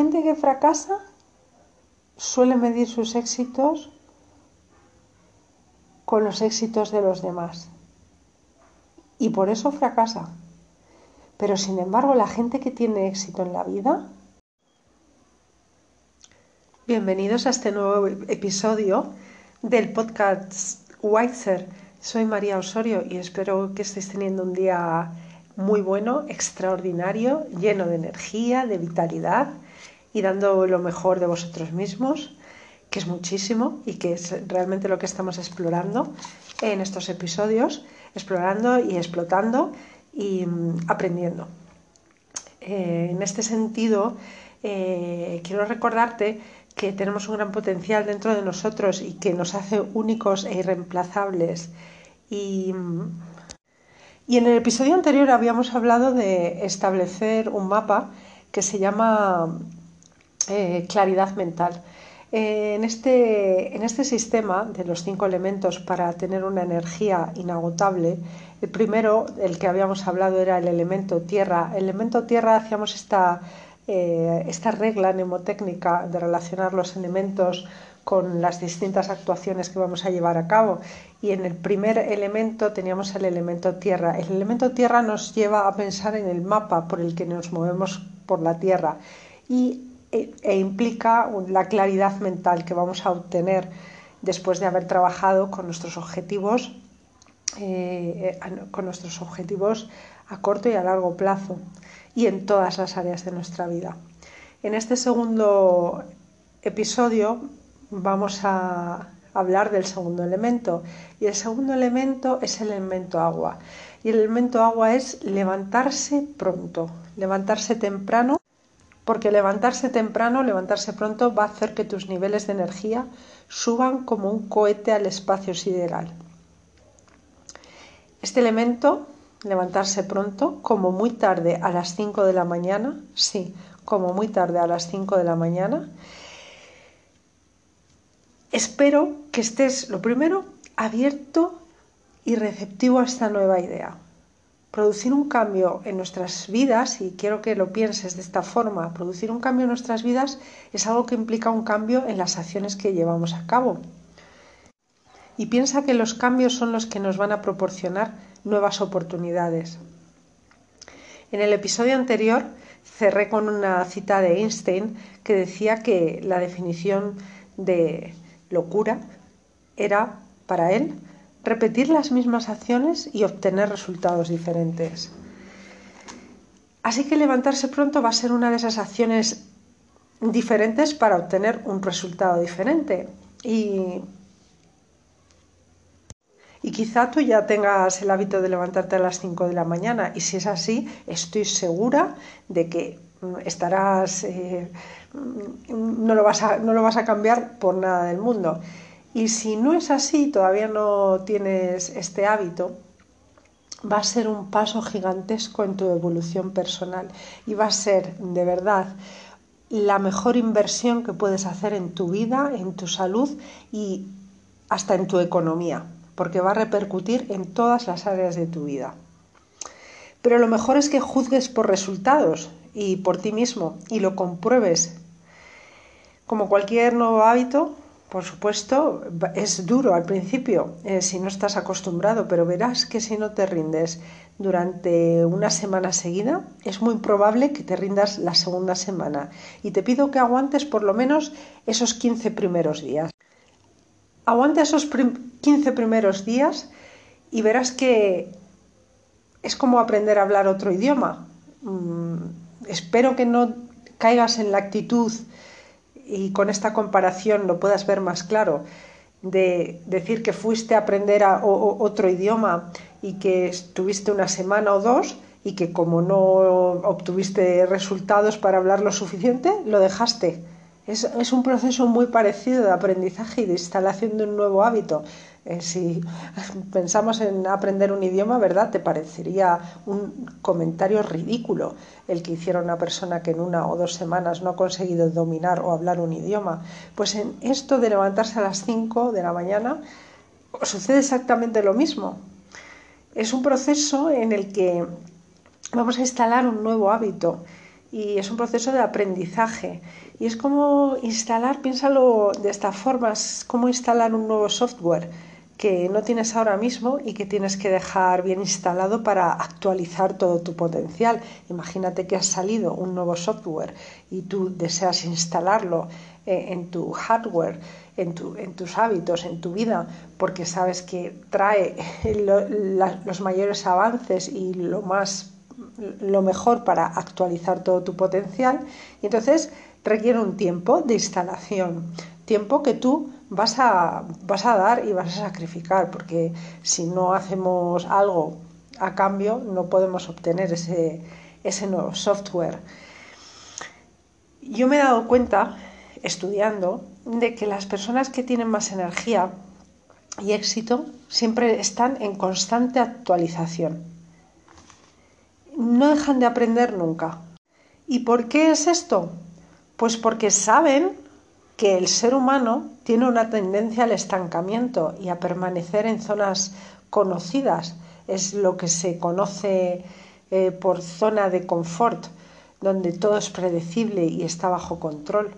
gente que fracasa suele medir sus éxitos con los éxitos de los demás. Y por eso fracasa. Pero sin embargo, la gente que tiene éxito en la vida... Bienvenidos a este nuevo episodio del podcast Wiser. Soy María Osorio y espero que estéis teniendo un día muy bueno, extraordinario, lleno de energía, de vitalidad y dando lo mejor de vosotros mismos que es muchísimo y que es realmente lo que estamos explorando en estos episodios, explorando y explotando y mm, aprendiendo. Eh, en este sentido, eh, quiero recordarte que tenemos un gran potencial dentro de nosotros y que nos hace únicos e irreemplazables. Y, mm, y en el episodio anterior habíamos hablado de establecer un mapa que se llama eh, claridad mental. Eh, en, este, en este sistema de los cinco elementos para tener una energía inagotable, el primero, el que habíamos hablado, era el elemento tierra. El elemento tierra hacíamos esta, eh, esta regla mnemotécnica de relacionar los elementos con las distintas actuaciones que vamos a llevar a cabo. Y en el primer elemento teníamos el elemento tierra. El elemento tierra nos lleva a pensar en el mapa por el que nos movemos por la tierra. Y e, e, implica la claridad mental que vamos a obtener después de haber trabajado con nuestros objetivos, eh, con nuestros objetivos a corto y a largo plazo y en todas las áreas de nuestra vida. En este segundo episodio vamos a hablar del segundo elemento y el segundo elemento es el elemento agua y el elemento agua es levantarse pronto, levantarse temprano porque levantarse temprano, levantarse pronto va a hacer que tus niveles de energía suban como un cohete al espacio sideral. Este elemento, levantarse pronto, como muy tarde a las 5 de la mañana, sí, como muy tarde a las 5 de la mañana, espero que estés, lo primero, abierto y receptivo a esta nueva idea producir un cambio en nuestras vidas, y quiero que lo pienses de esta forma, producir un cambio en nuestras vidas es algo que implica un cambio en las acciones que llevamos a cabo. Y piensa que los cambios son los que nos van a proporcionar nuevas oportunidades. En el episodio anterior cerré con una cita de Einstein que decía que la definición de locura era para él repetir las mismas acciones y obtener resultados diferentes. Así que levantarse pronto va a ser una de esas acciones diferentes para obtener un resultado diferente. Y, quizá tú ya tengas el hábito de levantarte a las 5 de la mañana y si es así, estoy segura de que mm, estarás, eh, mm, no, lo vas a, no lo vas a cambiar por nada del mundo. Y si no es así, todavía no tienes este hábito, va a ser un paso gigantesco en tu evolución personal y va a ser de verdad la mejor inversión que puedes hacer en tu vida, en tu salud y hasta en tu economía, porque va a repercutir en todas las áreas de tu vida. Pero lo mejor es que juzgues por resultados y por ti mismo y lo compruebes. Como cualquier nuevo hábito, por supuesto, es duro al principio eh, si no estás acostumbrado, pero verás que si no te rindes durante una semana seguida, es muy probable que te rindas la segunda semana. Y te pido que aguantes por lo menos esos 15 primeros días. Aguanta esos 15 primeros días y verás que es como aprender a hablar otro idioma. Mm, espero que no caigas en la actitud y con esta comparación lo puedas ver más claro, de decir que fuiste a aprender otro idioma y que estuviste una semana o dos y que como no obtuviste resultados para hablar lo suficiente, lo dejaste. Es, es un proceso muy parecido de aprendizaje y de instalación de un nuevo hábito. Eh, si pensamos en aprender un idioma, ¿verdad? Te parecería un comentario ridículo el que hiciera una persona que en una o dos semanas no ha conseguido dominar o hablar un idioma. Pues en esto de levantarse a las 5 de la mañana sucede exactamente lo mismo. Es un proceso en el que vamos a instalar un nuevo hábito y es un proceso de aprendizaje. Y es como instalar, piénsalo de esta forma, es como instalar un nuevo software que no tienes ahora mismo y que tienes que dejar bien instalado para actualizar todo tu potencial. Imagínate que has salido un nuevo software y tú deseas instalarlo eh, en tu hardware, en, tus hábitos, en tu vida, porque sabes que trae los mayores avances y lo más lo mejor para actualizar todo tu potencial y entonces requiere un tiempo de instalación, tiempo que tú vas a, vas a dar y vas a sacrificar, porque si no hacemos algo a cambio no podemos obtener ese, ese nuevo software. Yo me he dado cuenta, estudiando, de que las personas que tienen más energía y éxito siempre están en constante actualización. No dejan de aprender nunca. ¿Y por qué es esto? Pues porque saben que el ser humano tiene una tendencia al estancamiento y a permanecer en zonas conocidas. Es lo que se conoce eh, por zona de confort, donde todo es predecible y está bajo control.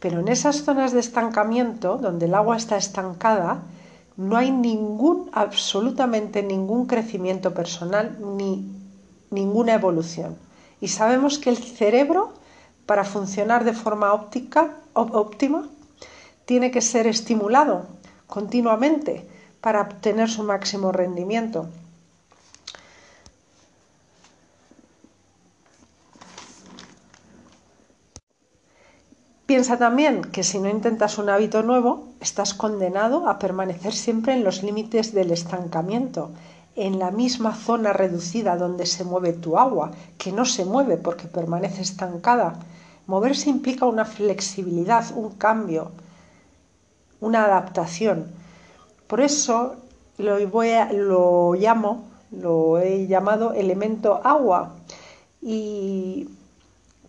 Pero en esas zonas de estancamiento, donde el agua está estancada, no hay ningún, absolutamente ningún crecimiento personal ni ninguna evolución. Y sabemos que el cerebro para funcionar de forma óptica, óptima, tiene que ser estimulado continuamente para obtener su máximo rendimiento. Piensa también que si no intentas un hábito nuevo, estás condenado a permanecer siempre en los límites del estancamiento, en la misma zona reducida donde se mueve tu agua, que no se mueve porque permanece estancada Moverse implica una flexibilidad, un cambio, una adaptación. Por eso lo, lo llamo, lo he llamado elemento agua. Y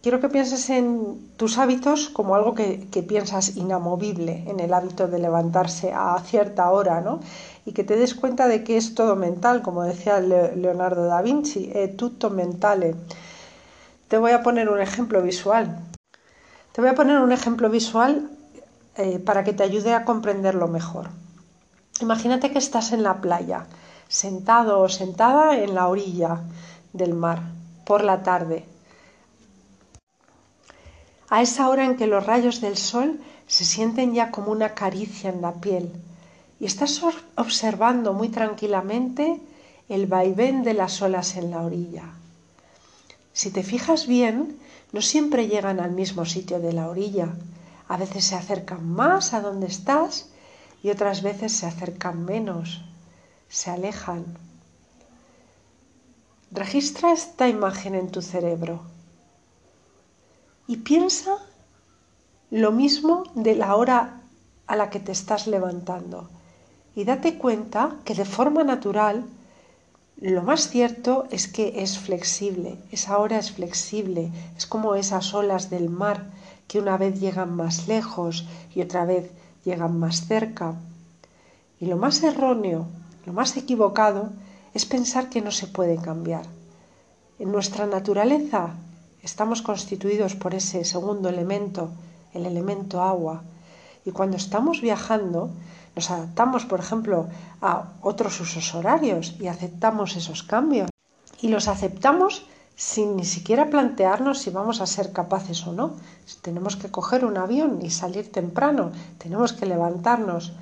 quiero que pienses en tus hábitos como algo que, piensas inamovible, en el hábito de levantarse a cierta hora, ¿no? Y que te des cuenta de que es todo mental, como decía Leonardo da Vinci, es tutto mentale. Te voy a poner un ejemplo visual. Te voy a poner un ejemplo visual eh, para que te ayude a comprenderlo mejor. Imagínate que estás en la playa, sentado o sentada en la orilla del mar, por la tarde. A esa hora en que los rayos del sol se sienten ya como una caricia en la piel estás observando muy tranquilamente el vaivén de las olas en la orilla. Si te fijas bien, no siempre llegan al mismo sitio de la orilla. A veces se acercan más a donde estás y otras veces se acercan menos, se alejan. Registra esta imagen en tu cerebro y piensa lo mismo de la hora a la que te estás levantando y date cuenta que de forma natural lo más cierto es que es flexible, esa hora es flexible, es como esas olas del mar que una vez llegan más lejos y otra vez llegan más cerca. Y lo más erróneo, lo más equivocado, es pensar que no se puede cambiar. En nuestra naturaleza estamos constituidos por ese segundo elemento, el elemento agua. Y cuando estamos viajando, nos adaptamos, por ejemplo, a otros usos horarios y aceptamos esos cambios. Y los aceptamos sin ni siquiera plantearnos si vamos a ser capaces o no. Tenemos que coger un avión y salir temprano, tenemos que levantarnos.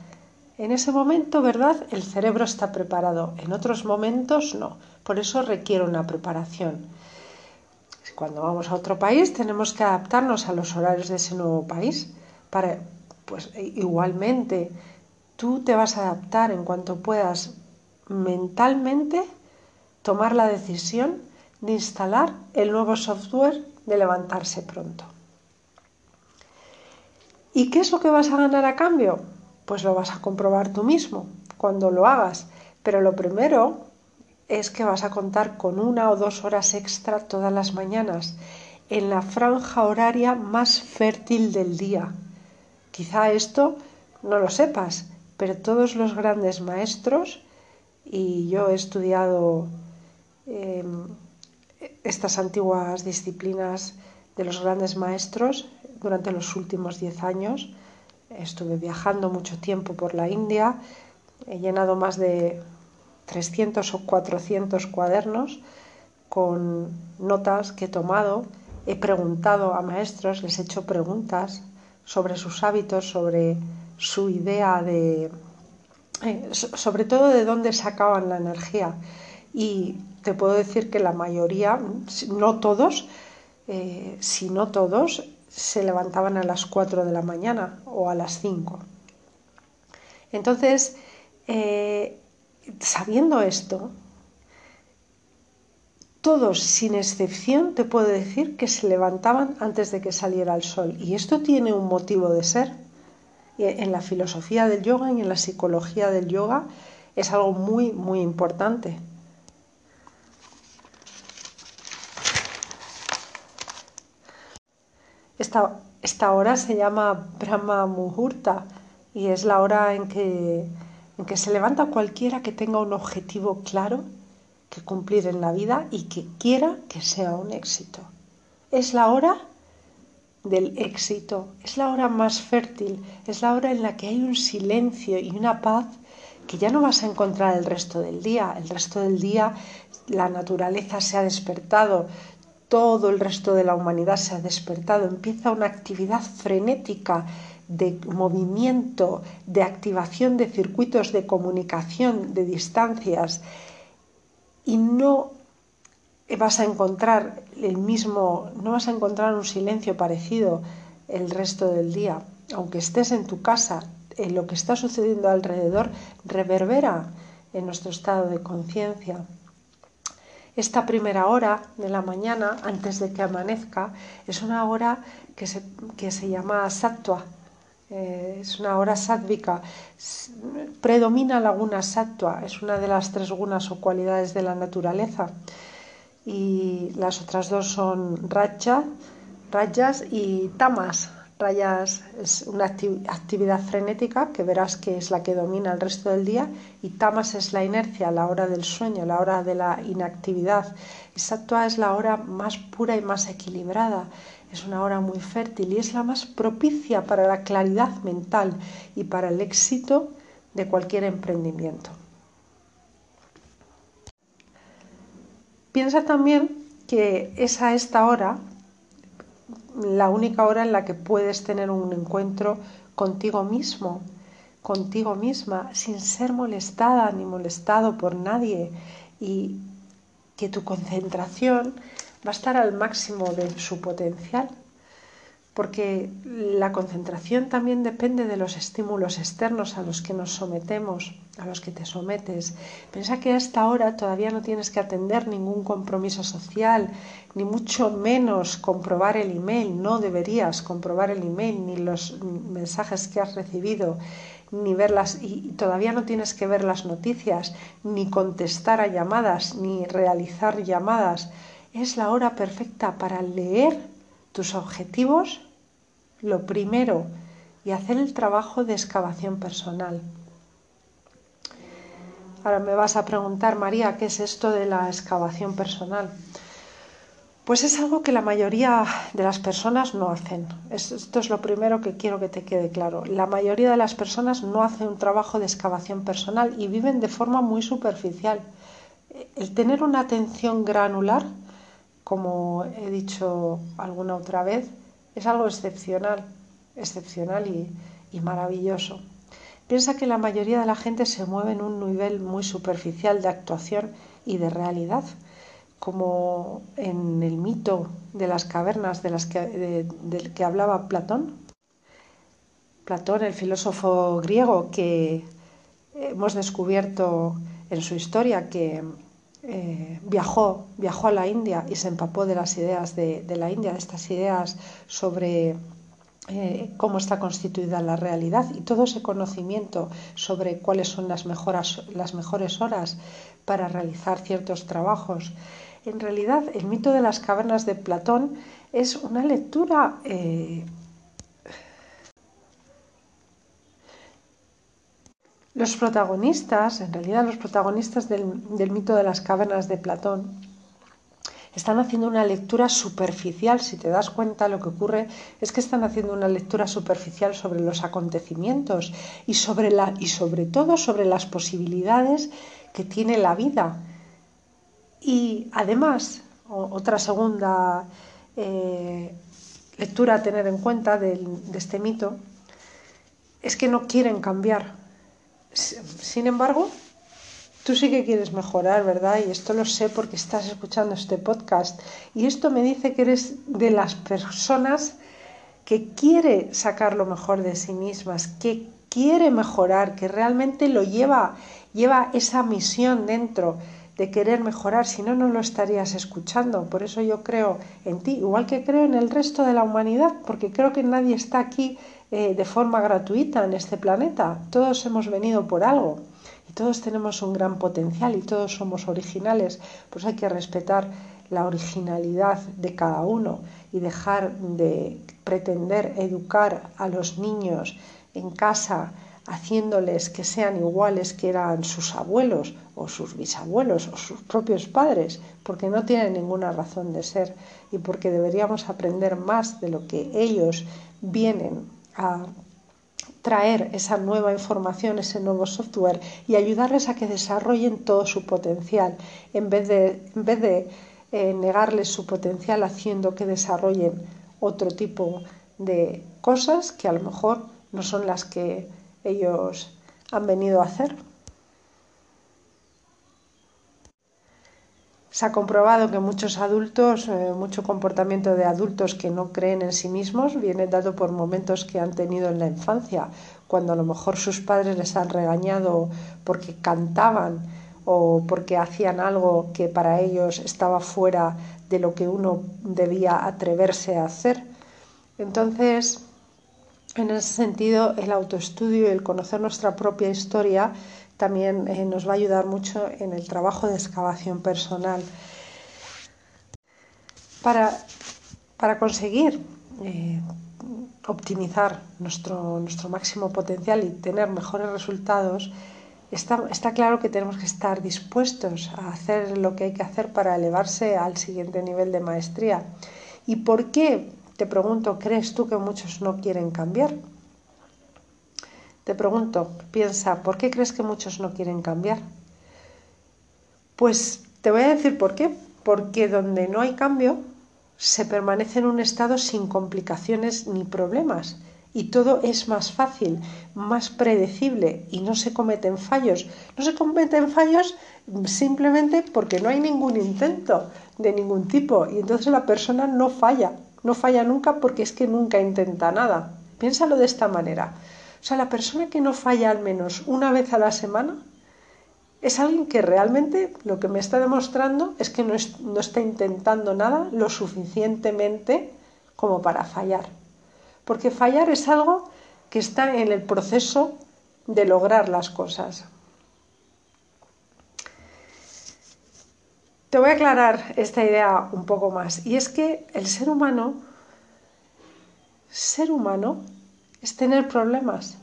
En ese momento, ¿verdad? El cerebro está preparado, en otros momentos no. Por eso requiere una preparación. Cuando vamos a otro país tenemos que adaptarnos a los horarios de ese nuevo país. Para, pues igualmente tú te vas a adaptar en cuanto puedas mentalmente tomar la decisión de instalar el nuevo software de levantarse pronto. ¿Y qué es lo que vas a ganar a cambio? Pues lo vas a comprobar tú mismo cuando lo hagas. Pero lo primero es que vas a contar con una o dos horas extra todas las mañanas en la franja horaria más fértil del día. Quizá esto no lo sepas, pero todos los grandes maestros, y yo he estudiado em, estas antiguas disciplinas de los grandes maestros durante los últimos diez años. Estuve viajando mucho tiempo por la India, he llenado más de 300 o 400 cuadernos con notas que he tomado, he preguntado a maestros, les he hecho preguntas sobre sus hábitos, sobre su idea de, eh, sobre todo de dónde sacaban la energía. Y te puedo decir que la mayoría, no todos, eh, si no todos, se levantaban a las 4 de la mañana o a las 5. Entonces, eh, sabiendo esto, todos, sin excepción, te puedo decir que se levantaban antes de que saliera el sol. Y esto tiene un motivo de ser. En la filosofía del yoga y en la psicología del yoga es algo muy, muy importante. Esta, esta hora se llama Brahma Muhurta y es la hora en que, en que se levanta cualquiera que tenga un objetivo claro que cumplir en la vida y que quiera que sea un éxito. Es la hora del éxito, es la hora más fértil, es la hora en la que hay un silencio y una paz que ya no vas a encontrar el resto del día. El resto del día la naturaleza se ha despertado, todo el resto de la humanidad se ha despertado, empieza una actividad frenética de movimiento, de activación de circuitos de comunicación, de distancias, y no vas a encontrar el mismo, no vas a encontrar un silencio parecido el resto del día. Aunque estés en tu casa, en lo que está sucediendo alrededor reverbera en nuestro estado de conciencia. Esta primera hora de la mañana, antes de que amanezca, es una hora que se, que se llama sattva, eh, es una hora sádvica. Predomina la guna sattva, es una de las tres gunas o cualidades de la naturaleza. Y las otras dos son raja, rayas y tamas, Rayas es una actividad frenética que verás que es la que domina el resto del día y tamas es la inercia, la hora del sueño, la hora de la inactividad. Y es la hora más pura y más equilibrada. Es una hora muy fértil y es la más propicia para la claridad mental y para el éxito de cualquier emprendimiento. Piensa también que es a esta hora la única hora en la que puedes tener un encuentro contigo mismo, contigo misma, sin ser molestada ni molestado por nadie y que tu concentración va a estar al máximo de su potencial porque la concentración también depende de los estímulos externos a los que nos sometemos, a los que te sometes. Piensa que a esta hora todavía no tienes que atender ningún compromiso social, ni mucho menos comprobar el email, no deberías comprobar el email ni los mensajes que has recibido, ni verlas y todavía no tienes que ver las noticias, ni contestar a llamadas, ni realizar llamadas. Es la hora perfecta para leer tus objetivos, lo primero, y hacer el trabajo de excavación personal. Ahora me vas a preguntar, María, ¿qué es esto de la excavación personal? Pues es algo que la mayoría de las personas no hacen. Esto es lo primero que quiero que te quede claro. La mayoría de las personas no hacen un trabajo de excavación personal y viven de forma muy superficial. El tener una atención granular como he dicho alguna otra vez, es algo excepcional, excepcional y, maravilloso. Piensa que la mayoría de la gente se mueve en un nivel muy superficial de actuación y de realidad, como en el mito de las cavernas de las que, del que hablaba Platón. Platón, el filósofo griego que hemos descubierto en su historia que eh, viajó, viajó a la India y se empapó de las ideas de, la India, de estas ideas sobre eh, cómo está constituida la realidad y todo ese conocimiento sobre cuáles son las, las mejores horas para realizar ciertos trabajos. En realidad, el mito de las cavernas de Platón es una lectura eh, Los protagonistas, en realidad los protagonistas del, mito de las cavernas de Platón, están haciendo una lectura superficial. Si te das cuenta, lo que ocurre es que están haciendo una lectura superficial sobre los acontecimientos y sobre, la, y sobre todo sobre las posibilidades que tiene la vida. Y además, otra segunda eh, lectura a tener en cuenta de este mito es que no quieren cambiar. Sin embargo, tú sí que quieres mejorar, ¿verdad? Y esto lo sé porque estás escuchando este podcast. Y esto me dice que eres de las personas que quiere sacar lo mejor de sí mismas, que quiere mejorar, que realmente lo lleva, lleva esa misión dentro de querer mejorar, si no, no lo estarías escuchando. Por eso yo creo en ti, igual que creo en el resto de la humanidad, porque creo que nadie está aquí eh, de forma gratuita en este planeta. Todos hemos venido por algo y todos tenemos un gran potencial y todos somos originales. Pues hay que respetar la originalidad de cada uno y dejar de pretender educar a los niños en casa haciéndoles que sean iguales que eran sus abuelos o sus bisabuelos o sus propios padres, porque no tienen ninguna razón de ser y porque deberíamos aprender más de lo que ellos vienen a traer esa nueva información, ese nuevo software y ayudarles a que desarrollen todo su potencial en vez de, en vez de eh, negarles su potencial haciendo que desarrollen otro tipo de cosas que a lo mejor no son las que ellos han venido a hacer. Se ha comprobado que muchos adultos, eh, mucho comportamiento de adultos que no creen en sí mismos viene dado por momentos que han tenido en la infancia, cuando a lo mejor sus padres les han regañado porque cantaban o porque hacían algo que para ellos estaba fuera de lo que uno debía atreverse a hacer. Entonces, en ese sentido, el autoestudio y el conocer nuestra propia historia también eh, nos va a ayudar mucho en el trabajo de excavación personal. Para, conseguir eh, optimizar nuestro, nuestro máximo potencial y tener mejores resultados, está, está, claro que tenemos que estar dispuestos a hacer lo que hay que hacer para elevarse al siguiente nivel de maestría. ¿Y por qué te pregunto, ¿crees tú que muchos no quieren cambiar? Te pregunto, piensa, ¿por qué crees que muchos no quieren cambiar? Pues te voy a decir por qué. Porque donde no hay cambio, se permanece en un estado sin complicaciones ni problemas y todo es más fácil, más predecible y no se cometen fallos. No se cometen fallos simplemente porque no hay ningún intento de ningún tipo y entonces la persona no falla. No falla nunca porque es que nunca intenta nada. Piénsalo de esta manera. O sea, la persona que no falla al menos una vez a la semana es alguien que realmente lo que me está demostrando es que no, no está intentando nada lo suficientemente como para fallar. Porque fallar es algo que está en el proceso de lograr las cosas. Te voy a aclarar esta idea un poco más. Y es que el ser humano, ser humano es tener problemas.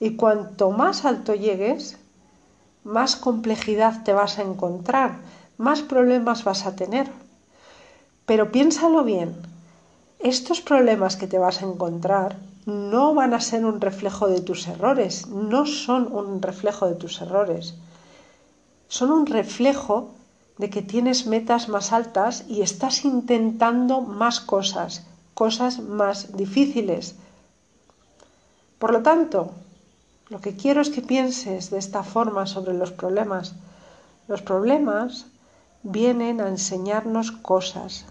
Y cuanto más alto llegues, más complejidad te vas a encontrar, más problemas vas a tener. Pero piénsalo bien, estos problemas que te vas a encontrar no van a ser un reflejo de tus errores, no son un reflejo de tus errores, son un reflejo de que tienes metas más altas y estás intentando más cosas, cosas más difíciles. Por lo tanto, lo que quiero es que pienses de esta forma sobre los problemas. Los problemas vienen a enseñarnos cosas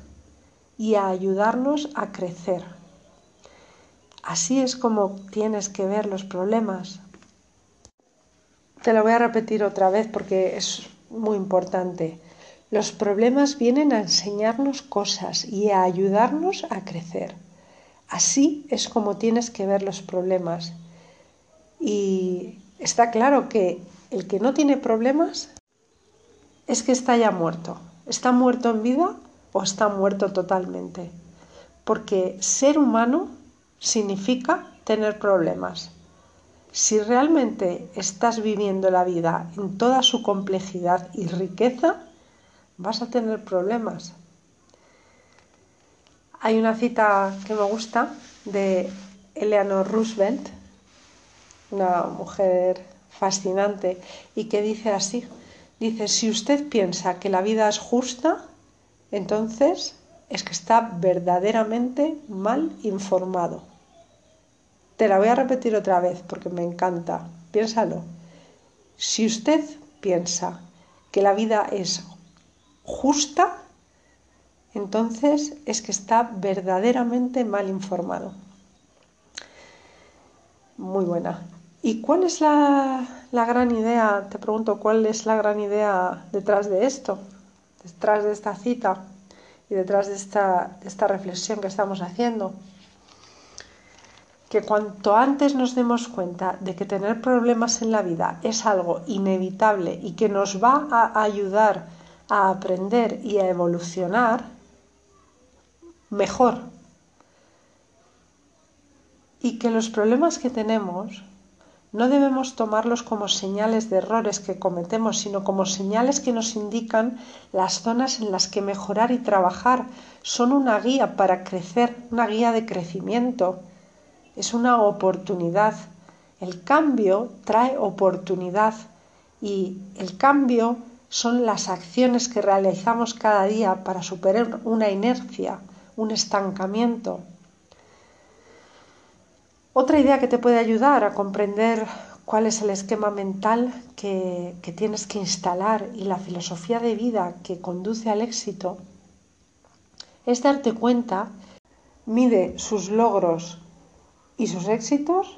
y a ayudarnos a crecer. Así es como tienes que ver los problemas. Te lo voy a repetir otra vez porque es muy importante. Los problemas vienen a enseñarnos cosas y a ayudarnos a crecer. Así es como tienes que ver los problemas. Y está claro que el que no tiene problemas es que está ya muerto. ¿Está muerto en vida o está muerto totalmente? Porque ser humano significa tener problemas. Si realmente estás viviendo la vida en toda su complejidad y riqueza, vas a tener problemas. Hay una cita que me gusta de Eleanor Roosevelt, una mujer fascinante, y que dice así, dice, si usted piensa que la vida es justa, entonces es que está verdaderamente mal informado. Te la voy a repetir otra vez porque me encanta. Piénsalo. Si usted piensa que la vida es justa, entonces es que está verdaderamente mal informado. Muy buena. ¿Y cuál es la, gran idea? Te pregunto, ¿cuál es la gran idea detrás de esto? Detrás de esta cita y detrás de esta, de esta reflexión que estamos haciendo. Que cuanto antes nos demos cuenta de que tener problemas en la vida es algo inevitable y que nos va a ayudar a aprender y a evolucionar, mejor. Y que los problemas que tenemos no debemos tomarlos como señales de errores que cometemos, sino como señales que nos indican las zonas en las que mejorar y trabajar. Son una guía para crecer, una guía de crecimiento. Es una oportunidad. El cambio trae oportunidad y el cambio son las acciones que realizamos cada día para superar una inercia, un estancamiento. Otra idea que te puede ayudar a comprender cuál es el esquema mental que, tienes que instalar y la filosofía de vida que conduce al éxito es darte cuenta, mide sus logros y sus éxitos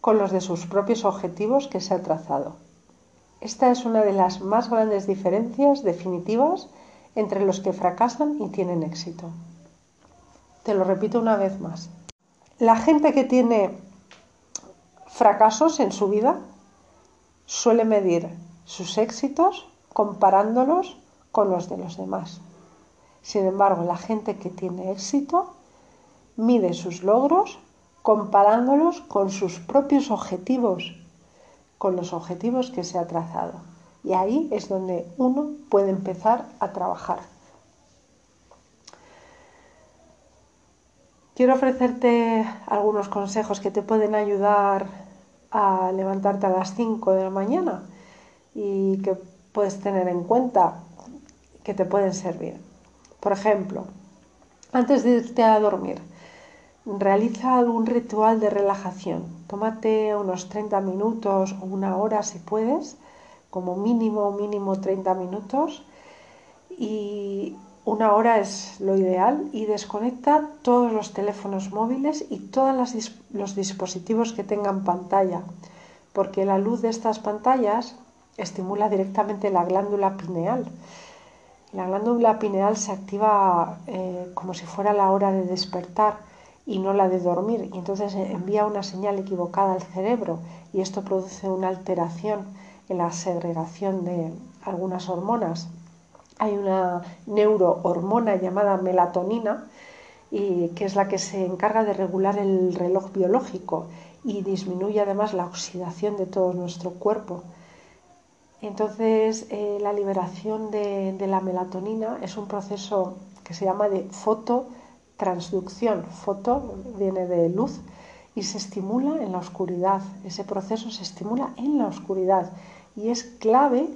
con los de sus propios objetivos que se ha trazado. Esta es una de las más grandes diferencias definitivas entre los que fracasan y tienen éxito. Te lo repito una vez más. La gente que tiene fracasos en su vida suele medir sus éxitos comparándolos con los de los demás. Sin embargo, la gente que tiene éxito mide sus logros comparándolos con sus propios objetivos, con los objetivos que se ha trazado. Y ahí es donde uno puede empezar a trabajar. Quiero ofrecerte algunos consejos que te pueden ayudar a levantarte a las 5 de la mañana y que puedes tener en cuenta que te pueden servir. Por ejemplo, antes de irte a dormir, realiza algún ritual de relajación. Tómate unos 30 minutos o una hora si puedes, como mínimo, mínimo 30 minutos y una hora es lo ideal y desconecta todos los teléfonos móviles y todos los dispositivos que tengan pantalla, porque la luz de estas pantallas estimula directamente la glándula pineal. La glándula pineal se activa eh, como si fuera la hora de despertar y no la de dormir, y entonces envía una señal equivocada al cerebro y esto produce una alteración en la segregación de algunas hormonas hay una neurohormona llamada melatonina y que es la que se encarga de regular el reloj biológico y disminuye además la oxidación de todo nuestro cuerpo. Entonces, eh, la liberación de, la melatonina es un proceso que se llama de fototransducción. Foto viene de luz y se estimula en la oscuridad. Ese proceso se estimula en la oscuridad y es clave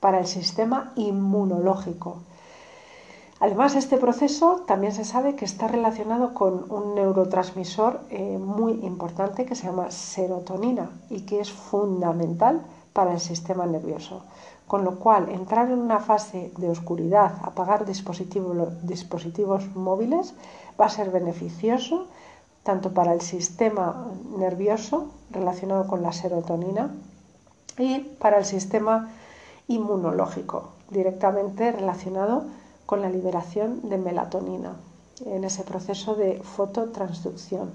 para el sistema inmunológico. Además, este proceso también se sabe que está relacionado con un neurotransmisor eh, muy importante que se llama serotonina y que es fundamental para el sistema nervioso. Con lo cual, entrar en una fase de oscuridad, apagar dispositivos móviles, va a ser beneficioso tanto para el sistema nervioso relacionado con la serotonina y para el sistema inmunológico, directamente relacionado con la liberación de melatonina en ese proceso de fototransducción,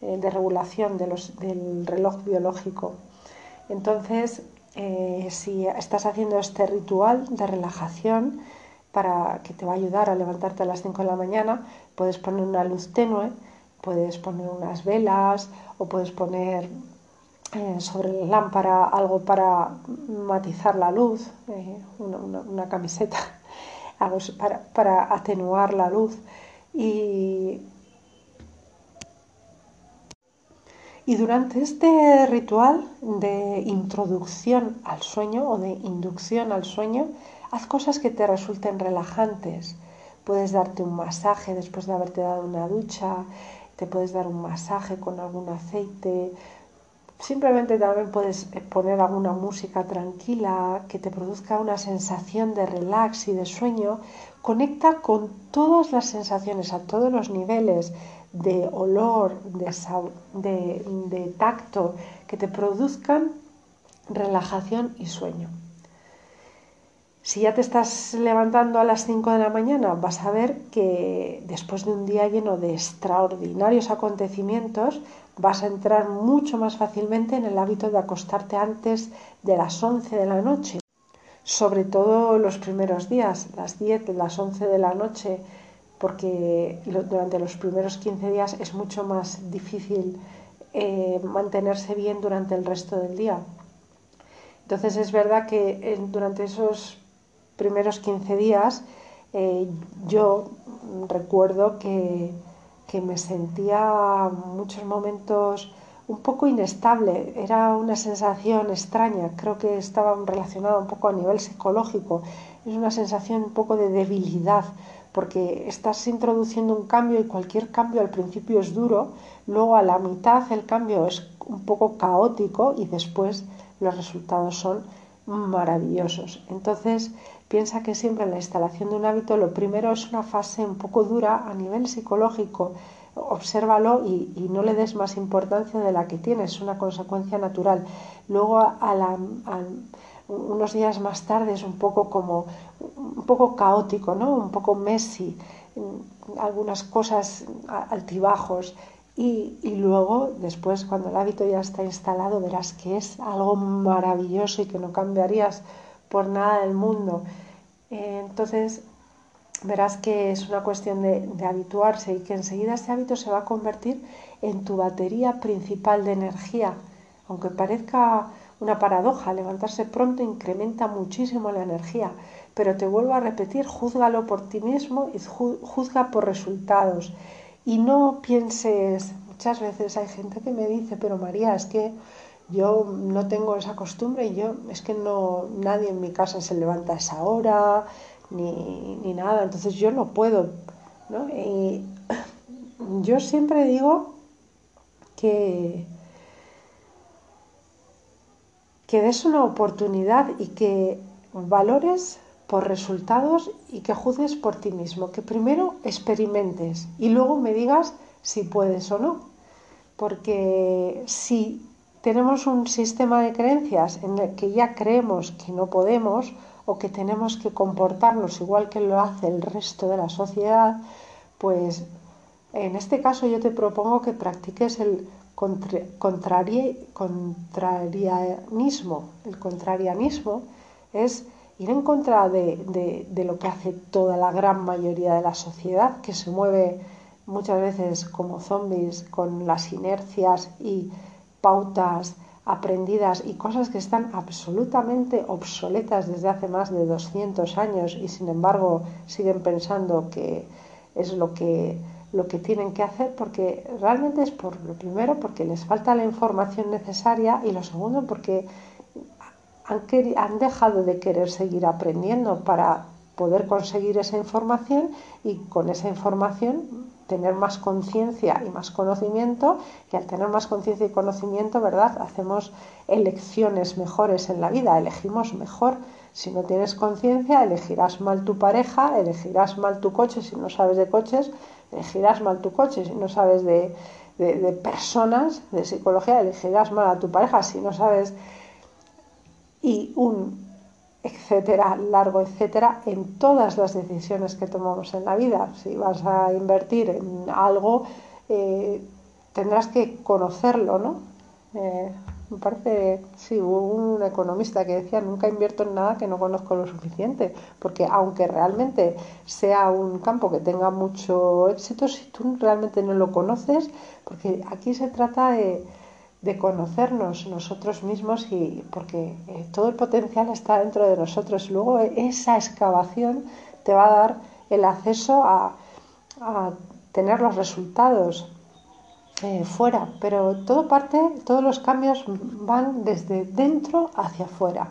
eh, de regulación del reloj biológico. Entonces, eh, si estás haciendo este ritual de relajación para que te va a ayudar a levantarte a las 5 de la mañana, puedes poner una luz tenue, puedes poner unas velas o puedes poner eh, sobre la lámpara algo para matizar la luz, eh, una, camiseta, algo para, atenuar la luz. Y Y durante este ritual de introducción al sueño o de inducción al sueño, haz cosas que te resulten relajantes. Puedes darte un masaje después de haberte dado una ducha, te puedes dar un masaje con algún aceite, simplemente también puedes poner alguna música tranquila que te produzca una sensación de relax y de sueño. Conecta con todas las sensaciones a todos los niveles de olor, de, de, tacto, que te produzcan relajación y sueño. Si ya te estás levantando a las 5 de la mañana, vas a ver que después de un día lleno de extraordinarios acontecimientos, vas a entrar mucho más fácilmente en el hábito de acostarte antes de las 11 de la noche. Sobre todo los primeros días, las 10, las 11 de la noche, porque durante los primeros 15 días es mucho más difícil eh, mantenerse bien durante el resto del día. Entonces es verdad que durante esos primeros 15 días eh, yo recuerdo que, que me sentía muchos momentos un poco inestable, era una sensación extraña, creo que estaba relacionada un poco a nivel psicológico, es una sensación un poco de debilidad, porque estás introduciendo un cambio y cualquier cambio al principio es duro, luego a la mitad el cambio es un poco caótico y después los resultados son maravillosos. Entonces, piensa que siempre en la instalación de un hábito lo primero es una fase un poco dura a nivel psicológico. Obsérvalo y, no le des más importancia de la que tienes, es una consecuencia natural. Luego, a la, unos días más tarde es un poco como un poco caótico, ¿no? Un poco messy, algunas cosas altibajos y, y, luego después cuando el hábito ya está instalado verás que es algo maravilloso y que no cambiarías por nada del mundo. Eh, entonces verás que es una cuestión de, de habituarse y que enseguida este hábito se va a convertir en tu batería principal de energía. Aunque parezca una paradoja, levantarse pronto incrementa muchísimo la energía, pero te vuelvo a repetir, júzgalo por ti mismo y juzga por resultados. Y no pienses, muchas veces hay gente que me dice, pero María, es que yo no tengo esa costumbre y yo, es que no, nadie en mi casa se levanta a esa hora, ni, ni nada, entonces yo no puedo, ¿no? Y yo siempre digo que que des una oportunidad y que valores por resultados y que juzgues por ti mismo, que primero experimentes y luego me digas si puedes o no. Porque si tenemos un sistema de creencias en el que ya creemos que no podemos o que tenemos que comportarnos igual que lo hace el resto de la sociedad, pues en este caso yo te propongo que practiques el contrarianismo. El contrarianismo es ir en contra de, de, lo que hace toda la gran mayoría de la sociedad, que se mueve muchas veces como zombies con las inercias y pautas aprendidas y cosas que están absolutamente obsoletas desde hace más de 200 años y sin embargo siguen pensando que es lo que lo que tienen que hacer porque realmente es por lo primero porque les falta la información necesaria y lo segundo porque han, han dejado de querer seguir aprendiendo para poder conseguir esa información y con esa información tener más conciencia y más conocimiento y al tener más conciencia y conocimiento, ¿verdad? Hacemos elecciones mejores en la vida, elegimos mejor. Si no tienes conciencia, elegirás mal tu pareja, elegirás mal tu coche si no sabes de coches, elegirás mal tu coche si no sabes de, de, personas, de psicología, elegirás mal a tu pareja si no sabes y un etcétera, largo, etcétera, en todas las decisiones que tomamos en la vida. Si vas a invertir en algo, eh, tendrás que conocerlo, ¿no? Eh, me parece, sí, hubo un economista que decía, nunca invierto en nada que no conozco lo suficiente, porque aunque realmente sea un campo que tenga mucho éxito, si tú realmente no lo conoces, porque aquí se trata de, conocernos nosotros mismos y porque eh, todo el potencial está dentro de nosotros. Luego esa excavación te va a dar el acceso a, a tener los resultados eh, fuera, pero todo parte, todos los cambios van desde dentro hacia afuera.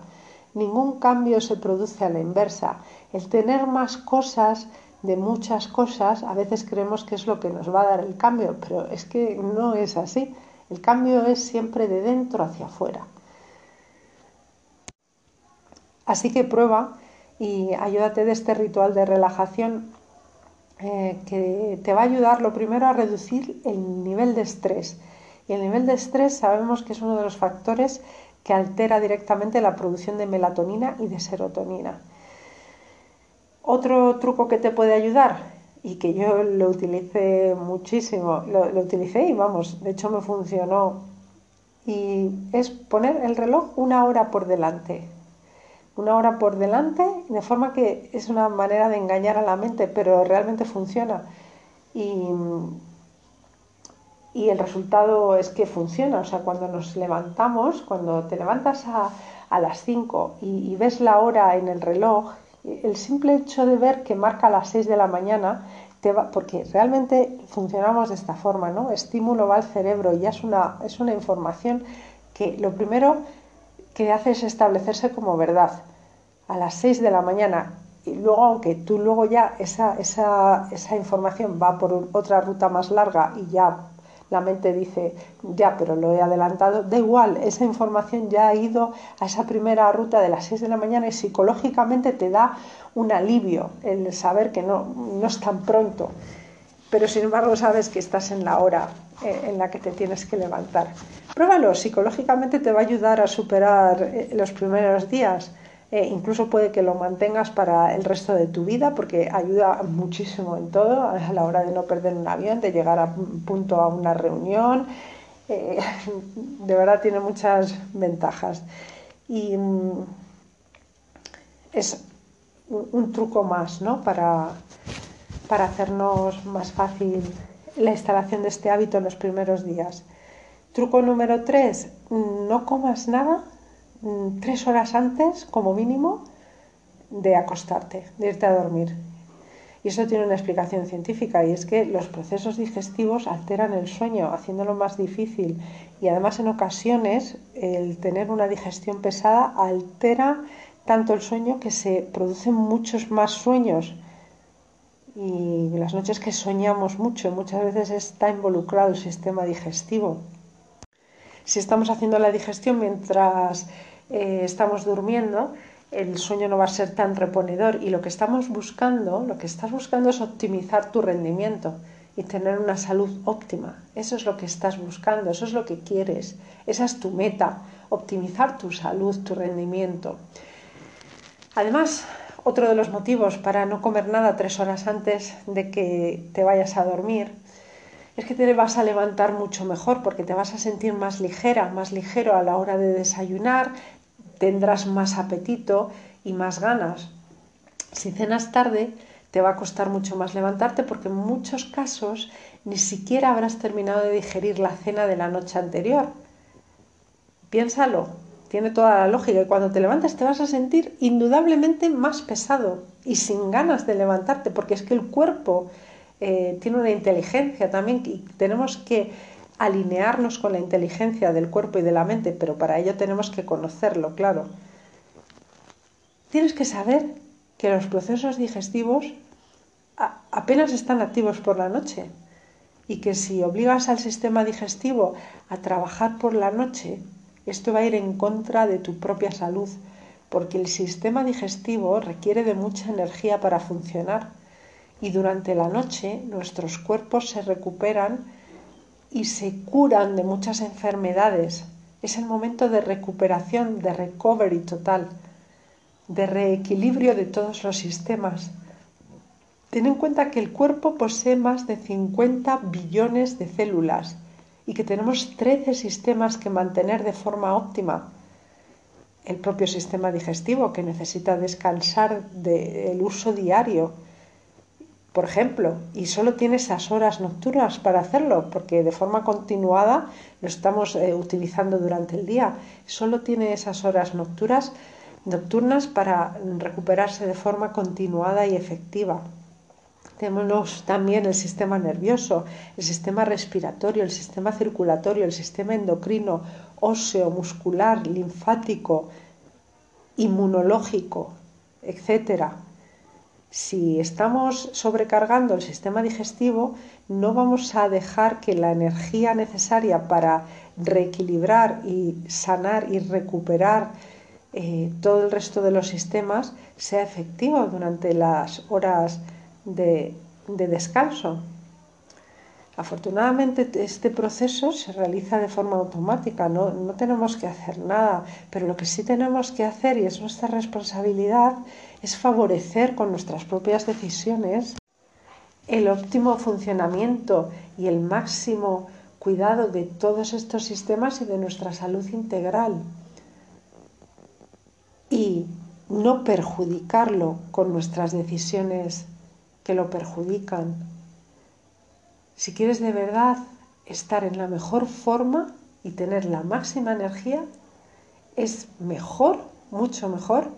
Ningún cambio se produce a la inversa. El tener más cosas de muchas cosas, a veces creemos que es lo que nos va a dar el cambio, pero es que no es así. El cambio es siempre de dentro hacia afuera. Así que prueba y ayúdate de este ritual de relajación eh, que te va a ayudar lo primero a reducir el nivel de estrés. Y el nivel de estrés sabemos que es uno de los factores que altera directamente la producción de melatonina y de serotonina. Otro truco que te puede ayudar y que yo lo utilicé muchísimo, lo, lo utilicé y vamos, de hecho me funcionó, y es poner el reloj una hora por delante una hora por delante, de forma que es una manera de engañar a la mente, pero realmente funciona. Y, el resultado es que funciona. O sea, cuando nos levantamos, cuando te levantas a, las 5 y, ves la hora en el reloj, el simple hecho de ver que marca las 6 de la mañana, te va, porque realmente funcionamos de esta forma, ¿no? Estímulo va al cerebro y ya es una, es una información que lo primero que hace es establecerse como verdad a las 6 de la mañana y luego aunque tú luego ya esa, esa, esa información va por otra ruta más larga y ya la mente dice, ya, pero lo he adelantado, da igual, esa información ya ha ido a esa primera ruta de las 6 de la mañana y psicológicamente te da un alivio el saber que no, no es tan pronto, pero sin embargo sabes que estás en la hora eh, en la que te tienes que levantar. Pruébalo, psicológicamente te va a ayudar a superar eh, los primeros días. Eh, incluso puede que lo mantengas para el resto de tu vida porque ayuda muchísimo en todo a la hora de no perder un avión, de llegar a punto a una reunión. de verdad tiene muchas ventajas. Y mm, es un, truco más ¿no? para, para hacernos más fácil la instalación de este hábito en los primeros días. Truco número 3, no comas nada mm, tres horas antes, como mínimo, de acostarte, de irte a dormir. Y eso tiene una explicación científica y es que los procesos digestivos alteran el sueño, haciéndolo más difícil. Y además en ocasiones el tener una digestión pesada altera tanto el sueño que se producen muchos más sueños y las noches que soñamos mucho muchas veces está involucrado el sistema digestivo. Si estamos haciendo la digestión mientras eh, estamos durmiendo, el sueño no va a ser tan reponedor y lo que estamos buscando, lo que estás buscando es optimizar tu rendimiento y tener una salud óptima. Eso es lo que estás buscando, eso es lo que quieres, esa es tu meta, optimizar tu salud, tu rendimiento. Además, otro de los motivos para no comer nada tres horas antes de que te vayas a dormir es que te vas a levantar mucho mejor porque te vas a sentir más ligera, más ligero a la hora de desayunar, tendrás más apetito y más ganas. Si cenas tarde, te va a costar mucho más levantarte porque en muchos casos ni siquiera habrás terminado de digerir la cena de la noche anterior. Piénsalo, tiene toda la lógica y cuando te levantas te vas a sentir indudablemente más pesado y sin ganas de levantarte porque es que el cuerpo eh, tiene una inteligencia también y tenemos que alinearnos con la inteligencia del cuerpo y de la mente, pero para ello tenemos que conocerlo, claro. Tienes que saber que los procesos digestivos apenas están activos por la noche y que si obligas al sistema digestivo a trabajar por la noche, esto va a ir en contra de tu propia salud, porque el sistema digestivo requiere de mucha energía para funcionar y durante la noche nuestros cuerpos se recuperan y se curan de muchas enfermedades. Es el momento de recuperación, de recovery total, de reequilibrio de todos los sistemas. Ten en cuenta que el cuerpo posee más de 50 billones de células y que tenemos 13 sistemas que mantener de forma óptima. El propio sistema digestivo que necesita descansar del uso diario, por ejemplo, y solo tiene esas horas nocturnas para hacerlo, porque de forma continuada lo estamos eh, utilizando durante el día. Solo tiene esas horas nocturnas, nocturnas para recuperarse de forma continuada y efectiva. Tenemos también el sistema nervioso, el sistema respiratorio, el sistema circulatorio, el sistema endocrino, óseo, muscular, linfático, inmunológico, etc. Si estamos sobrecargando el sistema digestivo, no vamos a dejar que la energía necesaria para reequilibrar y sanar y recuperar eh, todo el resto de los sistemas sea efectiva durante las horas de, descanso. Afortunadamente este proceso se realiza de forma automática, no, no, tenemos que hacer nada, pero lo que sí tenemos que hacer, y es nuestra responsabilidad, es favorecer con nuestras propias decisiones el óptimo funcionamiento y el máximo cuidado de todos estos sistemas y de nuestra salud integral. Y no perjudicarlo con nuestras decisiones que lo perjudican. Si quieres de verdad estar en la mejor forma y tener la máxima energía, es mejor, mucho mejor,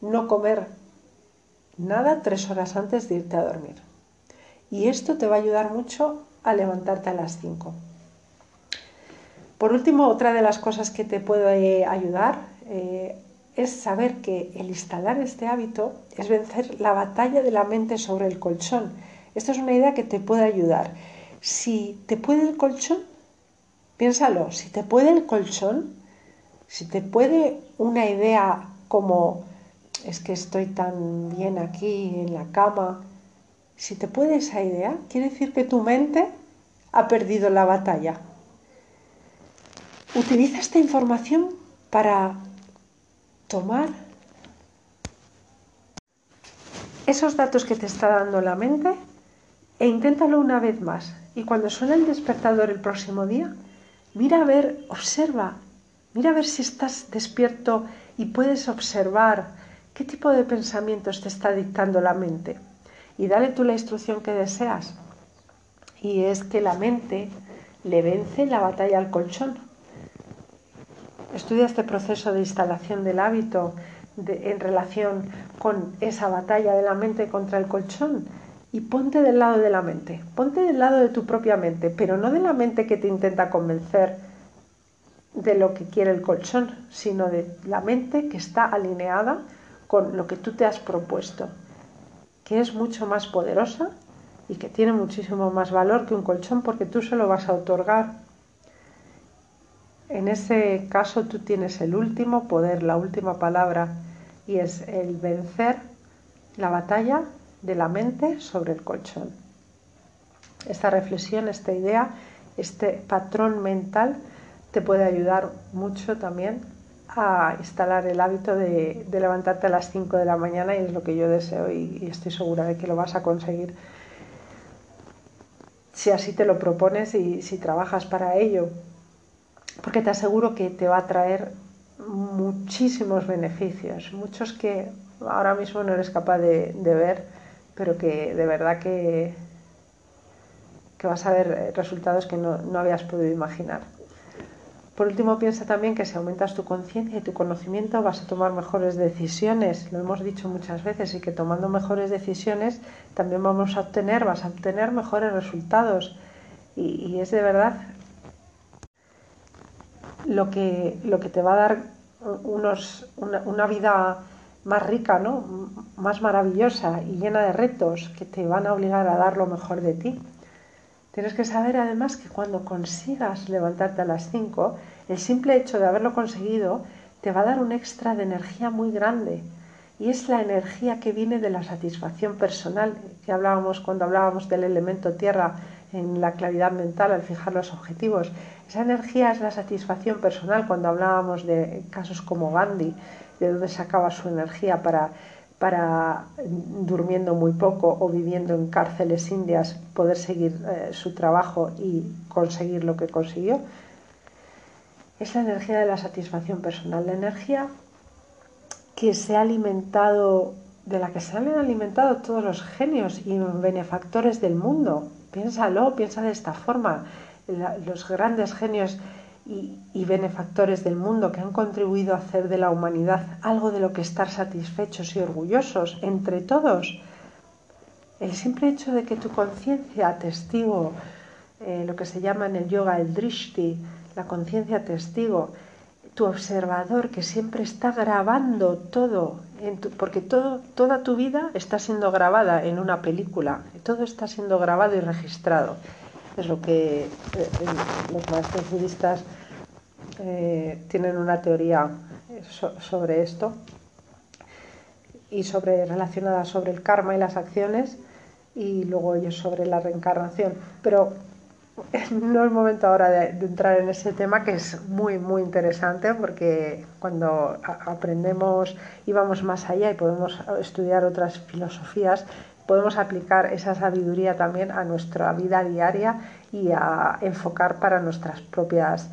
no comer nada tres horas antes de irte a dormir. Y esto te va a ayudar mucho a levantarte a las 5. Por último, otra de las cosas que te puede ayudar eh, es saber que el instalar este hábito es vencer la batalla de la mente sobre el colchón. Esto es una idea que te puede ayudar. Si te puede el colchón, piénsalo, si te puede el colchón, si te puede una idea como es que estoy tan bien aquí en la cama, si te puede esa idea, quiere decir que tu mente ha perdido la batalla. Utiliza esta información para tomar esos datos que te está dando la mente e inténtalo una vez más. Y cuando suene el despertador el próximo día, mira a ver, observa, mira a ver si estás despierto y puedes observar qué tipo de pensamientos te está dictando la mente. Y dale tú la instrucción que deseas. Y es que la mente le vence la batalla al colchón. Estudia este proceso de instalación del hábito en relación con esa batalla de la mente contra el colchón y ponte del lado de la mente, ponte del lado de tu propia mente, pero no de la mente que te intenta convencer de lo que quiere el colchón, sino de la mente que está alineada con lo que tú te has propuesto, que es mucho más poderosa y que tiene muchísimo más valor que un colchón porque tú se lo vas a otorgar en ese caso tú tienes el último poder, la última palabra, y es el vencer la batalla de la mente sobre el colchón. Esta reflexión, esta idea, este patrón mental te puede ayudar mucho también a instalar el hábito de, levantarte a las 5 de la mañana y es lo que yo deseo y estoy segura de que lo vas a conseguir si así te lo propones y si trabajas para ello porque te aseguro que te va a traer muchísimos beneficios, muchos que ahora mismo no eres capaz de, ver, pero que de verdad que, que vas a ver resultados que no, no habías podido imaginar. Por último, piensa también que si aumentas tu conciencia y tu conocimiento vas a tomar mejores decisiones. Lo hemos dicho muchas veces y que tomando mejores decisiones también vamos a obtener, vas a obtener mejores resultados. Y es de verdad lo que, lo que te va a dar unos, una, vida más rica, ¿no? más maravillosa y llena de retos que te van a obligar a dar lo mejor de ti. Tienes que saber además que cuando consigas levantarte a las 5, el simple hecho de haberlo conseguido te va a dar un extra de energía muy grande. Y es la energía que viene de la satisfacción personal, que hablábamos cuando hablábamos del elemento tierra en la claridad mental al fijar los objetivos. Esa energía es la satisfacción personal cuando hablábamos de casos como Gandhi, de dónde sacaba su energía para, para durmiendo muy poco o viviendo en cárceles indias poder seguir eh, su trabajo y conseguir lo que consiguió. Es la energía de la satisfacción personal, la energía que se ha alimentado, de la que se han alimentado todos los genios y benefactores del mundo, Piénsalo, piensa de esta forma. Los grandes genios y, benefactores del mundo que han contribuido a hacer de la humanidad algo de lo que estar satisfechos y orgullosos entre todos. El simple hecho de que tu conciencia testigo, eh, lo que se llama en el yoga el drishti, la conciencia testigo, tu observador que siempre está grabando todo, porque toda tu vida está siendo grabada en una película, todo está siendo grabado y registrado. Es lo que eh, los maestros budistas eh, tienen una teoría sobre esto y sobre relacionada sobre el karma y las acciones y luego ellos sobre la reencarnación. Pero no es momento ahora de, entrar en ese tema que es muy, muy interesante porque cuando aprendemos y vamos más allá y podemos estudiar otras filosofías, podemos aplicar esa sabiduría también a nuestra vida diaria y a enfocar para nuestras propias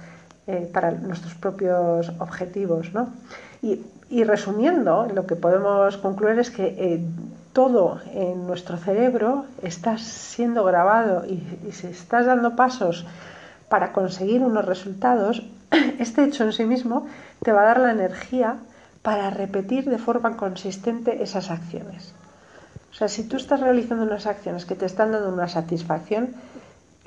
eh, para nuestros propios objetivos. ¿no? Y, resumiendo, lo que podemos concluir es que eh, todo en nuestro cerebro está siendo grabado y, si estás dando pasos para conseguir unos resultados, este hecho en sí mismo te va a dar la energía para repetir de forma consistente esas acciones. O sea, si tú estás realizando unas acciones que te están dando una satisfacción,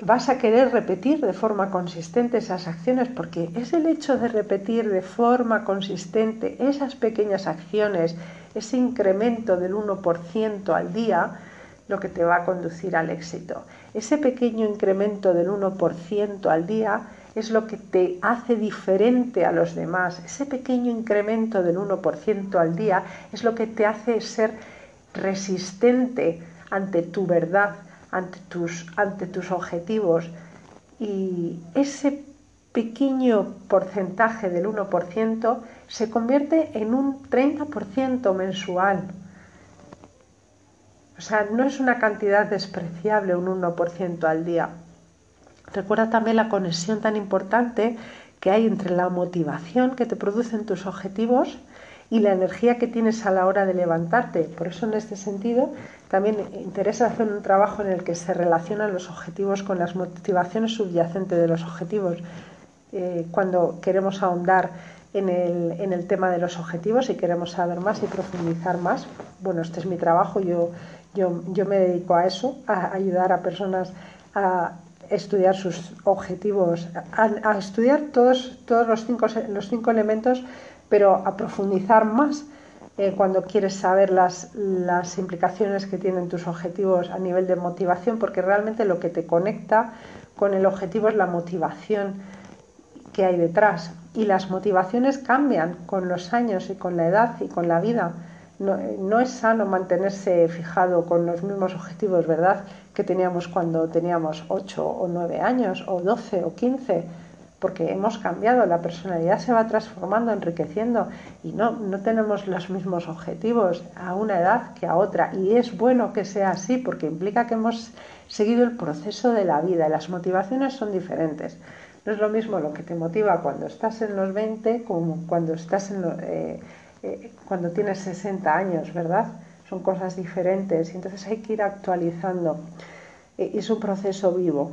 vas a querer repetir de forma consistente esas acciones porque es el hecho de repetir de forma consistente esas pequeñas acciones ese incremento del 1% al día lo que te va a conducir al éxito. Ese pequeño incremento del 1% al día es lo que te hace diferente a los demás. Ese pequeño incremento del 1% al día es lo que te hace ser resistente ante tu verdad, ante tus, ante tus objetivos. Y ese pequeño porcentaje del 1% se convierte en un 30% mensual. O sea, no es una cantidad despreciable un 1% al día. Recuerda también la conexión tan importante que hay entre la motivación que te producen tus objetivos y la energía que tienes a la hora de levantarte. Por eso, en este sentido, también interesa hacer un trabajo en el que se relacionan los objetivos con las motivaciones subyacentes de los objetivos. Eh, cuando queremos ahondar en el, en el, tema de los objetivos y queremos saber más y profundizar más, bueno, este es mi trabajo, yo, yo, yo me dedico a eso, a ayudar a personas a estudiar sus objetivos, a, estudiar todos, todos los, cinco, los cinco elementos, pero a profundizar más eh, cuando quieres saber las, las implicaciones que tienen tus objetivos a nivel de motivación, porque realmente lo que te conecta con el objetivo es la motivación que hay detrás. Y las motivaciones cambian con los años y con la edad y con la vida. No, es sano mantenerse fijado con los mismos objetivos, ¿verdad?, que teníamos cuando teníamos 8 o 9 años, o 12 o 15, porque hemos cambiado, la personalidad se va transformando, enriqueciendo, y no, no tenemos los mismos objetivos a una edad que a otra. Y es bueno que sea así, porque implica que hemos seguido el proceso de la vida y las motivaciones son diferentes. No es lo mismo lo que te motiva cuando estás en los 20 como cuando, estás en eh, eh, cuando tienes 60 años, ¿verdad? Son cosas diferentes y entonces hay que ir actualizando. Eh, es un proceso vivo.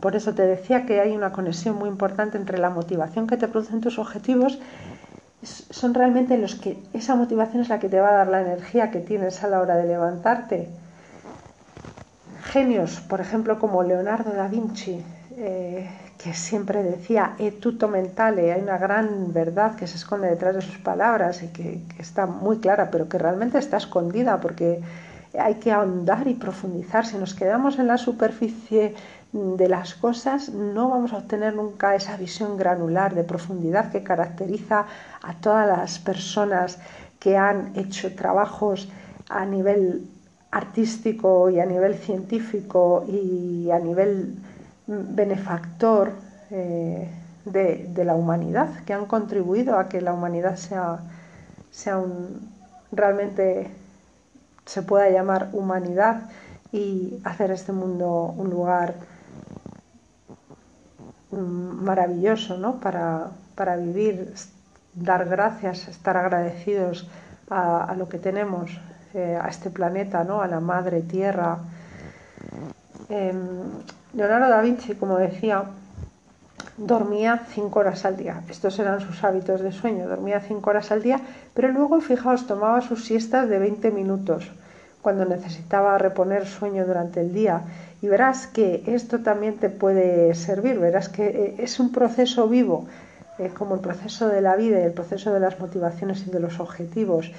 Por eso te decía que hay una conexión muy importante entre la motivación que te producen tus objetivos son realmente los que esa motivación es la que te va a dar la energía que tienes a la hora de levantarte. Genios, por ejemplo, como Leonardo da Vinci, que siempre decía e tutto mentale, hay una gran verdad que se esconde detrás de sus palabras y que, está muy clara, pero que realmente está escondida porque hay que ahondar y profundizar. Si nos quedamos en la superficie de las cosas, no vamos a obtener nunca esa visión granular de profundidad que caracteriza a todas las personas que han hecho trabajos a nivel artístico y a nivel científico y a nivel benefactor eh, de, la humanidad, que han contribuido a que la humanidad sea, sea realmente se pueda llamar humanidad y hacer este mundo un lugar maravilloso ¿no? para, para vivir, dar gracias, estar agradecidos a, lo que tenemos, eh, a este planeta, ¿no? a la madre tierra. Em, Leonardo da Vinci, como decía, dormía cinco horas al día. Estos eran sus hábitos de sueño, dormía cinco horas al día, pero luego, fijaos, tomaba sus siestas de 20 minutos. cuando necesitaba reponer sueño durante el día. Y verás que esto también te puede servir, verás que eh, es un proceso vivo, eh, como el proceso de la vida el proceso de las motivaciones y de los objetivos.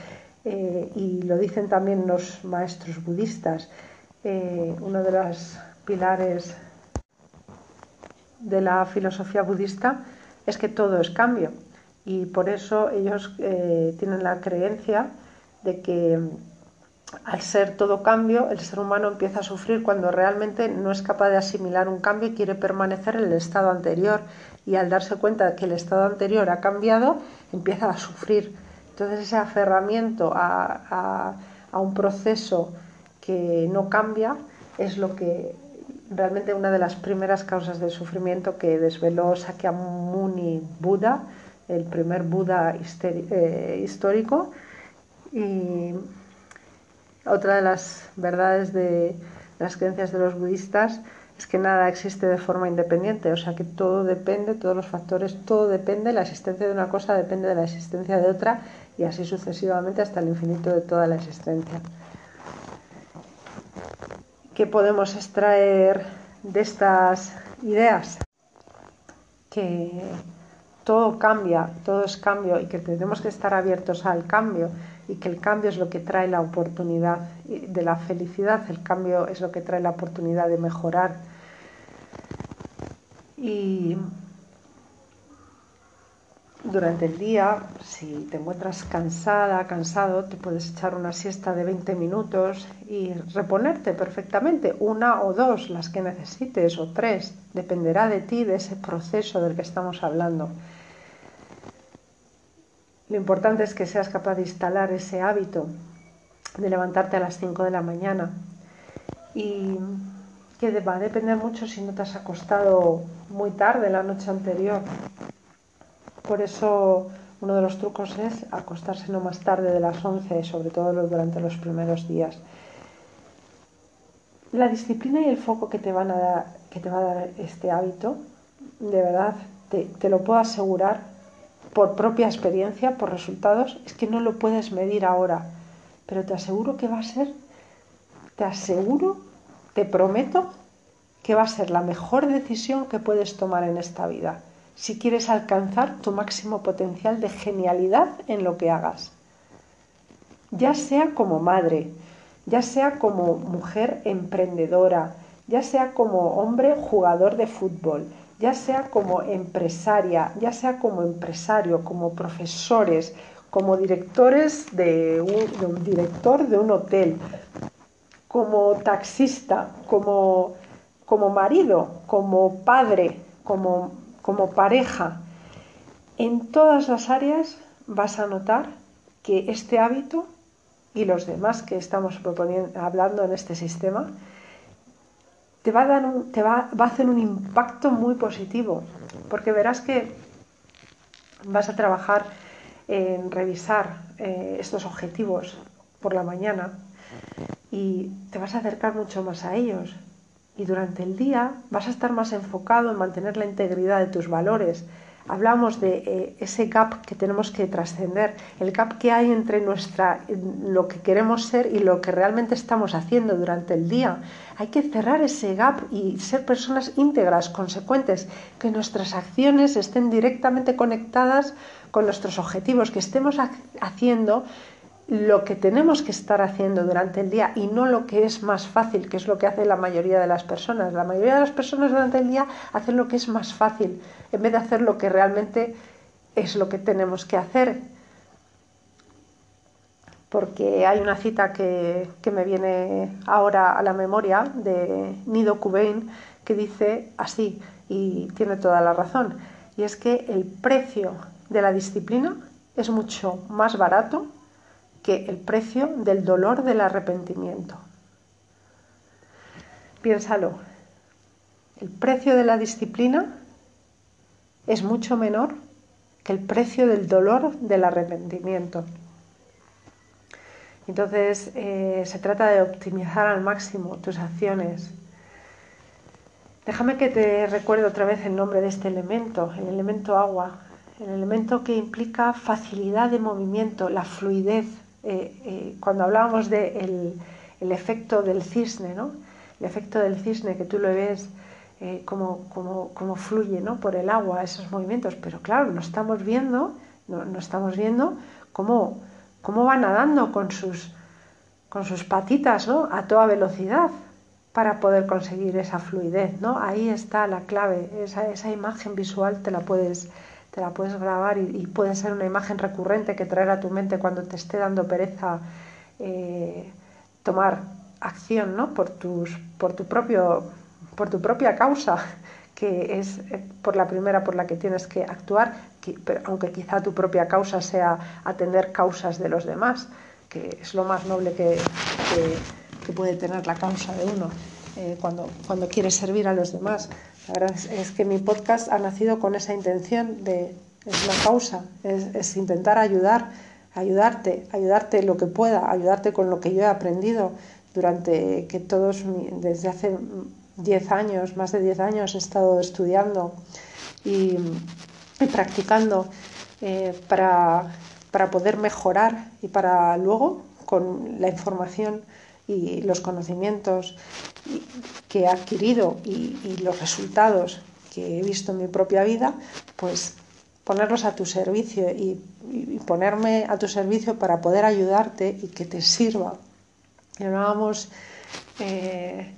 Eh, y lo dicen también los maestros budistas. uno de los pilares de la filosofía budista es que todo es cambio. Y por eso ellos tienen la creencia de que al ser todo cambio, el ser humano empieza a sufrir cuando realmente no es capaz de asimilar un cambio y quiere permanecer en el estado anterior. Y al darse cuenta de que el estado anterior ha cambiado, empieza a sufrir. Entonces ese aferramiento a, un proceso que no cambia es lo que realmente una de las primeras causas de sufrimiento que desveló Sakyamuni Buda, el primer Buda eh, histórico. Y otra de las verdades de las creencias de los budistas es que nada existe de forma independiente, o sea que todo depende, todos los factores, todo depende, la existencia de una cosa depende de la existencia de otra y así sucesivamente hasta el infinito de toda la existencia. ¿Qué podemos extraer de estas ideas? Que todo cambia, todo es cambio y que tenemos que estar abiertos al cambio y que el cambio es lo que trae la oportunidad de la felicidad, el cambio es lo que trae la oportunidad de mejorar. Y durante el día, si te encuentras cansada, cansado, te puedes echar una siesta de 20 minutos y reponerte perfectamente, una o dos, las que necesites, o tres, dependerá de ti, de ese proceso del que estamos hablando. Lo importante es que seas capaz de instalar ese hábito de levantarte a las 5 de la mañana y que va a depender mucho si no te has acostado muy tarde la noche anterior. Por eso uno de los trucos es acostarse no más tarde de las 11, sobre todo durante los primeros días. La disciplina y el foco que te, van a dar, que te va a dar este hábito, de verdad, te, te lo puedo asegurar, por propia experiencia, por resultados, es que no lo puedes medir ahora, pero te aseguro que va a ser, te aseguro, te prometo que va a ser la mejor decisión que puedes tomar en esta vida, si quieres alcanzar tu máximo potencial de genialidad en lo que hagas. Ya sea como madre, ya sea como mujer emprendedora, ya sea como hombre jugador de fútbol, ya sea como empresaria, ya sea como empresario, como profesores, como directores de un, director de un hotel, como taxista, como, como marido, como padre, como, como pareja. En todas las áreas vas a notar que este hábito y los demás que estamos hablando en este sistema te va a, dar te va, a hacer un impacto muy positivo, porque verás que vas a trabajar en revisar eh, estos objetivos por la mañana y te vas a acercar mucho más a ellos. Y durante el día vas a estar más enfocado en mantener la integridad de tus valores, hablamos de eh, ese gap que tenemos que trascender, el gap que hay entre nuestra, lo que queremos ser y lo que realmente estamos haciendo durante el día. Hay que cerrar ese gap y ser personas íntegras, consecuentes, que nuestras acciones estén directamente conectadas con nuestros objetivos, que estemos haciendo lo que tenemos que estar haciendo durante el día y no lo que es más fácil, que es lo que hace la mayoría de las personas. La mayoría de las personas durante el día hacen lo que es más fácil, en vez de hacer lo que realmente es lo que tenemos que hacer. Porque hay una cita que, me viene ahora a la memoria de Nido Kubein que dice así, y tiene toda la razón, y es que el precio de la disciplina es mucho más barato que el precio del dolor del arrepentimiento. Piénsalo, el precio de la disciplina es mucho menor que el precio del dolor del arrepentimiento. Entonces eh, se trata de optimizar al máximo tus acciones. Déjame que te recuerde otra vez el nombre de este elemento, el elemento agua, el elemento que implica facilidad de movimiento, la fluidez, eh, eh, cuando hablábamos del el efecto del cisne, ¿no? El efecto del cisne que tú lo ves eh, como, como, fluye ¿no? por el agua esos movimientos, pero claro, no estamos viendo, no, no estamos viendo cómo, cómo va nadando con sus, con sus patitas ¿no? a toda velocidad para poder conseguir esa fluidez, ¿no? Ahí está la clave, esa, esa imagen visual te la puedes, te la puedes grabar y, puede ser una imagen recurrente que traer a tu mente cuando te esté dando pereza eh, tomar acción, ¿no? Por, tus, por, tu propio, por tu propia causa, que es eh, por la primera por la que tienes que actuar, pero aunque quizá tu propia causa sea atender causas de los demás, que es lo más noble que que puede tener la causa de uno eh, cuando, cuando quiere servir a los demás. La verdad es, que mi podcast ha nacido con esa intención de, es una causa, es, intentar ayudar, ayudarte, ayudarte lo que pueda, ayudarte con lo que yo he aprendido durante que todos, desde hace 10 años, más de 10 años, he estado estudiando y, practicando eh, para, para poder mejorar y para luego, con la información y los conocimientos que he adquirido y, los resultados que he visto en mi propia vida, pues ponerlos a tu servicio y, ponerme a tu servicio para poder ayudarte y que te sirva. Y eh,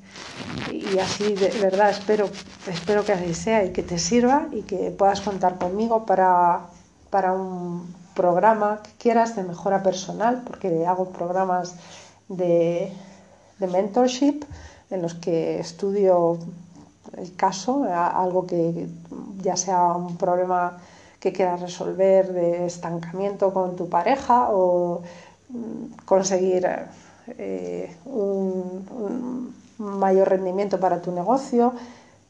y así de verdad espero, espero que así sea y que te sirva y que puedas contar conmigo para, para un programa que quieras de mejora personal, porque hago programas de, mentorship en los que estudio el caso, algo que ya sea un problema que quieras resolver de estancamiento con tu pareja o mm, conseguir eh, un, mayor rendimiento para tu negocio,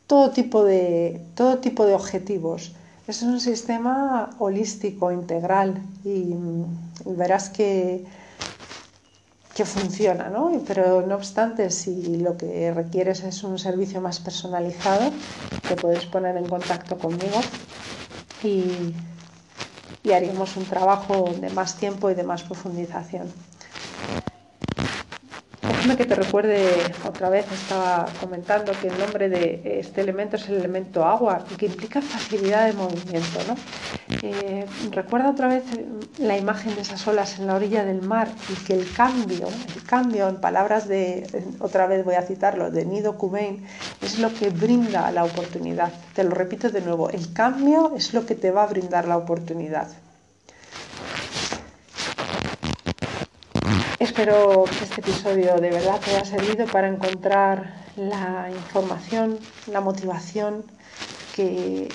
todo tipo de, todo tipo de objetivos. Es un sistema holístico, integral y verás que que funciona, ¿no? Pero no obstante, si lo que requieres es un servicio más personalizado, te puedes poner en contacto conmigo y, y haríamos un trabajo de más tiempo y de más profundización. Déjame que te recuerde otra vez, estaba comentando que el nombre de este elemento es el elemento agua y que implica facilidad de movimiento. ¿no? Recuerda otra vez la imagen de esas olas en la orilla del mar y que el cambio, el cambio en palabras de, otra vez voy a citarlo, de Nido Kumain, es lo que brinda la oportunidad. Te lo repito de nuevo, el cambio es lo que te va a brindar la oportunidad. Espero que este episodio de verdad te haya servido para encontrar la información, la motivación que,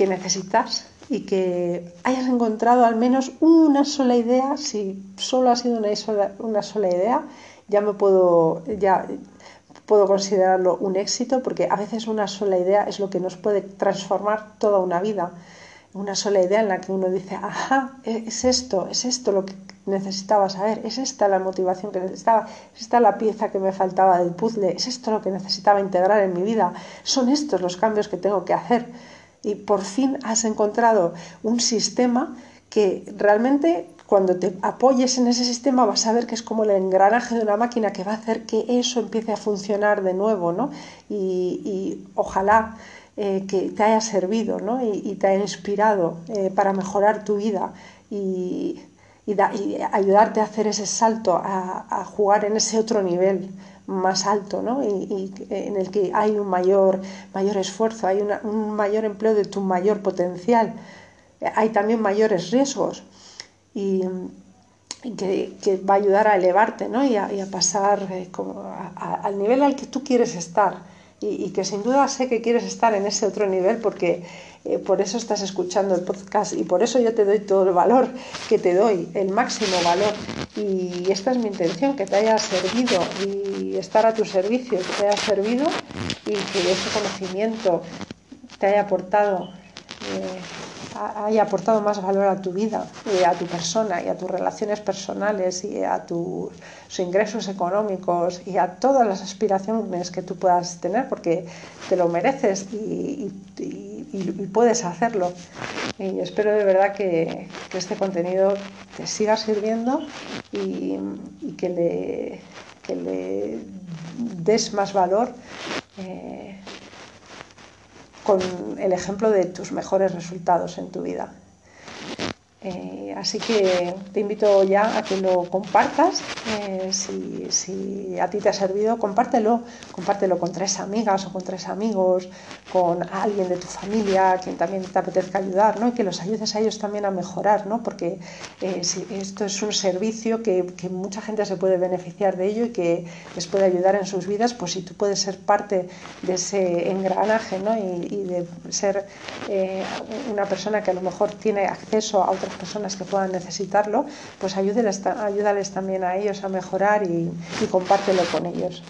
necesitas y que hayas encontrado al menos una sola idea. Si solo ha sido una sola, una sola idea, ya me puedo, ya puedo considerarlo un éxito porque a veces una sola idea es lo que nos puede transformar toda una vida. Una sola idea en la que uno dice, ajá, es esto, es esto lo que necesitaba saber, es esta la motivación que necesitaba, es esta la pieza que me faltaba del puzzle, es esto lo que necesitaba integrar en mi vida, son estos los cambios que tengo que hacer. Y por fin has encontrado un sistema que realmente cuando te apoyes en ese sistema vas a ver que es como el engranaje de una máquina que va a hacer que eso empiece a funcionar de nuevo, ¿no? Y, ojalá eh, que te haya servido, ¿no? Y, te haya inspirado eh, para mejorar tu vida y y, ayudarte a hacer ese salto, a, jugar en ese otro nivel más alto, ¿no? y, en el que hay un mayor, mayor esfuerzo, hay un mayor empleo de tu mayor potencial, hay también mayores riesgos y, que, va a ayudar a elevarte ¿no? y, a, pasar eh, al nivel al que tú quieres estar y, que sin duda sé que quieres estar en ese otro nivel porque eh, por eso estás escuchando el podcast y por eso yo te doy todo el valor que te doy, el máximo valor. Y esta es mi intención, que te haya servido y estar a tu servicio, que te haya servido y que ese conocimiento te haya aportado. Eh, haya aportado más valor a tu vida, y a tu persona y a tus relaciones personales y a tus ingresos económicos y a todas las aspiraciones que tú puedas tener porque te lo mereces y, puedes hacerlo. Y espero de verdad que, este contenido te siga sirviendo y, que le que le des más valor eh, con el ejemplo de tus mejores resultados en tu vida. Eh, así que te invito ya a que lo compartas. Eh, si, a ti te ha servido, compártelo. Compártelo con tres amigas o con tres amigos, con alguien de tu familia, quien también te apetezca ayudar, ¿no? Y que los ayudes a ellos también a mejorar, ¿no? Porque eh, esto es un servicio que, mucha gente se puede beneficiar de ello y que les puede ayudar en sus vidas, pues si tú puedes ser parte de ese engranaje, ¿no? Y, y de ser una persona que a lo mejor tiene acceso a personas que puedan necesitarlo, pues ayúdales, también a ellos a mejorar y compártelo con ellos.